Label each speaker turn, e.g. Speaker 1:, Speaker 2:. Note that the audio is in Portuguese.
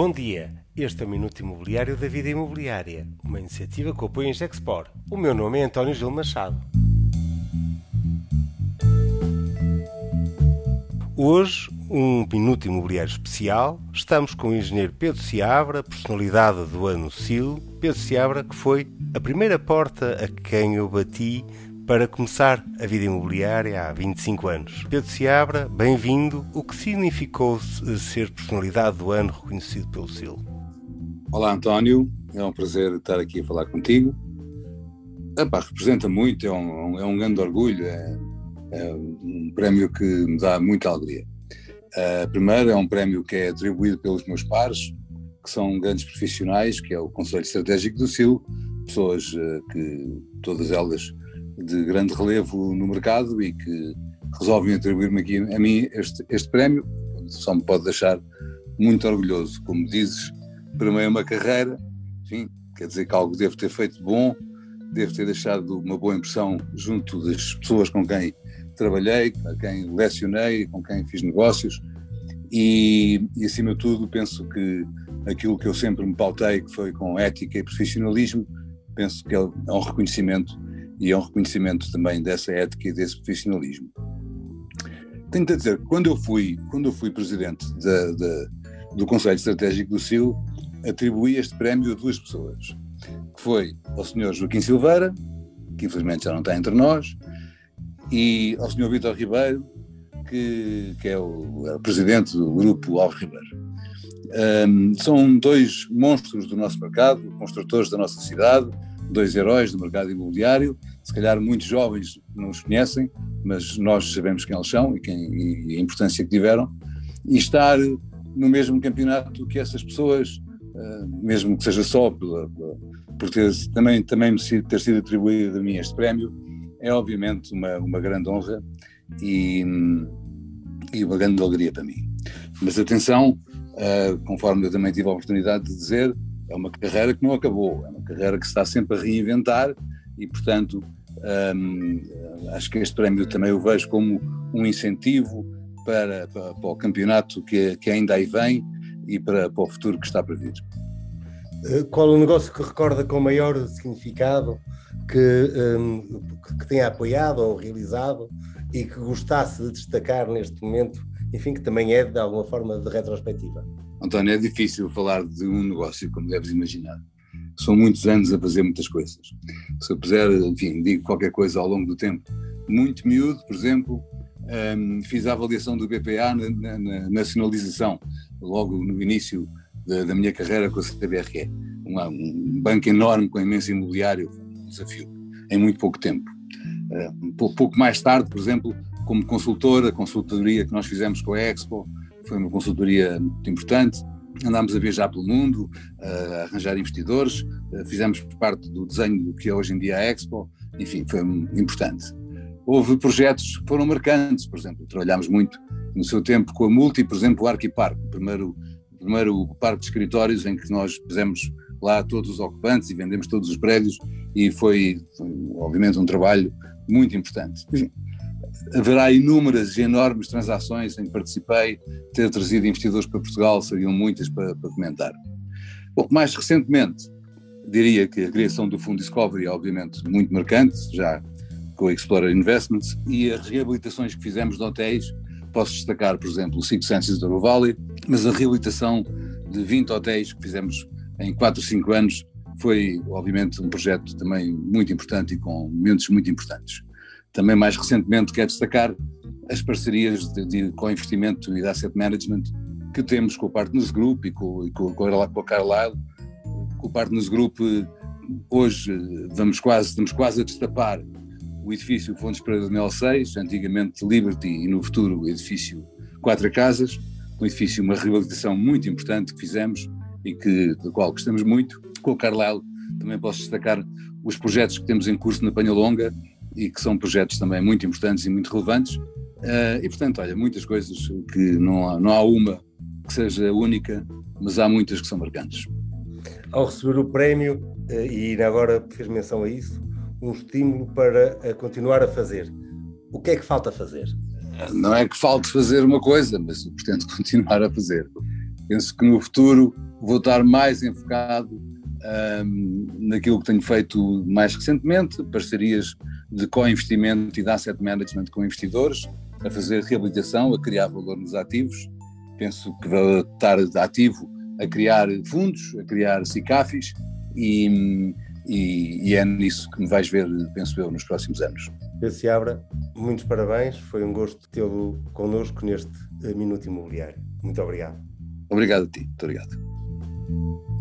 Speaker 1: Bom dia, este é o Minuto Imobiliário da Vida Imobiliária, uma iniciativa que apoia em Gexpor. O meu nome é António Gil Machado. Hoje, um Minuto Imobiliário especial. Estamos com o engenheiro Pedro Seabra, personalidade do ano SIL. Pedro Seabra, que foi a primeira porta a quem eu bati para começar a vida imobiliária há 25 anos. Pedro Seabra, bem-vindo. O que significou ser personalidade do ano reconhecido pelo SIL?
Speaker 2: Olá, António. É um prazer estar aqui a falar contigo. Epá, representa muito, é um, é um grande orgulho, é, é, um prémio que me dá muita alegria. Uh, primeiro, é um prémio que é atribuído pelos meus pares, que são grandes profissionais, que é o Conselho Estratégico do SIL, pessoas uh, que todas elas de grande relevo no mercado e que resolvem atribuir-me aqui a mim este, este prémio, só me pode deixar muito orgulhoso. Como dizes, para mim é uma carreira, enfim, quer dizer que algo devo ter feito bom, devo ter deixado uma boa impressão junto das pessoas com quem trabalhei, com quem lecionei, com quem fiz negócios e, e acima de tudo penso que aquilo que eu sempre me pautei, que foi com ética e profissionalismo, penso que é um reconhecimento e é um reconhecimento também dessa ética e desse profissionalismo. Tenho de dizer, quando eu fui, quando eu fui presidente do Conselho Estratégico do CIL, atribuí este prémio a duas pessoas, que foi ao Sr. Joaquim Silveira, que infelizmente já não está entre nós, e ao Sr. Vitor Ribeiro, que, que é, o, é, o, presidente do grupo Alves Ribeiro. Um, são dois monstros do nosso mercado, construtores da nossa cidade, dois heróis do mercado imobiliário. Se calhar muitos jovens não os conhecem, mas nós sabemos quem eles são e, quem, e a importância que tiveram. E estar no mesmo campeonato que essas pessoas, uh, mesmo que seja só pela, pela, por ter, também, também ter sido atribuído a mim este prémio, é obviamente uma, uma grande honra e, e uma grande alegria para mim. Mas atenção, uh, conforme eu também tive a oportunidade de dizer, é uma carreira que não acabou, é carreira que se está sempre a reinventar e, portanto, um, acho que este prémio também eu vejo como um incentivo para, para, para o campeonato que, que, ainda aí vem e para, para o futuro que está para vir.
Speaker 1: Eh, qual o negócio que recorda com maior significado que, um, que tenha apoiado ou realizado e que gostasse de destacar neste momento, enfim, que também é de alguma forma de retrospectiva?
Speaker 2: António, é difícil falar de um negócio, como deves imaginar. São muitos anos a fazer muitas coisas. Se eu puser, enfim, digo qualquer coisa ao longo do tempo. Muito miúdo, por exemplo, um, fiz a avaliação do BPA na, na, na nacionalização, logo no início da, da, minha carreira com a CBRE. Um banco enorme com imenso imobiliário, um desafio, em muito pouco tempo. Um pouco mais tarde, por exemplo, como consultor, a consultoria que nós fizemos com a Expo, foi uma consultoria muito importante. Andámos a viajar pelo mundo, a arranjar investidores, fizemos parte do desenho do que é hoje em dia a Expo, enfim, foi importante. Houve projetos que foram marcantes, por exemplo, trabalhámos muito no seu tempo com a Multi, por exemplo, o Arquiparque, o primeiro, o primeiro parque de escritórios em que nós fizemos lá todos os ocupantes e vendemos todos os prédios e foi, foi obviamente, um trabalho muito importante. Enfim, haverá inúmeras e enormes transações em que participei, ter trazido investidores para Portugal, seriam muitas para, para comentar. Bom, mais recentemente, diria que a criação do Fundo Discovery é obviamente muito marcante, já com a Explorer Investments, e as reabilitações que fizemos de hotéis, posso destacar, por exemplo, o Six Senses do Valley, mas a reabilitação de 20 hotéis que fizemos em 4 ou 5 anos foi, obviamente, um projeto também muito importante e com momentos muito importantes. Também mais recentemente quero destacar as parcerias de, de, com investimento e de asset management que temos com o Partners Group e com, e com, com a Carlyle. Com o Partners Group hoje vamos quase, estamos quase a destapar o edifício Fontes de Mel 6, antigamente Liberty e no futuro o edifício Quatro Casas, um edifício, uma reabilitação muito importante que fizemos e que, do qual gostamos muito. Com o Carlyle também posso destacar os projetos que temos em curso na Panha Longa e que são projetos também muito importantes e muito relevantes. Uh, e portanto, olha, muitas coisas que não há, não há uma que seja única, mas há muitas que são marcantes.
Speaker 1: Ao receber o prémio, uh, e agora fez menção a isso, um estímulo para uh, continuar a fazer. O que é que falta fazer?
Speaker 2: Não é que falte fazer uma coisa, mas eu pretendo continuar a fazer. Penso que no futuro vou estar mais enfocado naquilo que tenho feito mais recentemente, parcerias de co-investimento e de asset management com investidores, a fazer reabilitação, a criar valor nos ativos. Penso que vou estar ativo a criar fundos, a criar SICAFIs e, e, e, é nisso que me vais ver, penso eu, nos próximos anos.
Speaker 1: Pedro Seabra, muitos parabéns, foi um gosto tê-lo connosco neste Minuto Imobiliário. Muito obrigado.
Speaker 2: Obrigado a ti, muito obrigado.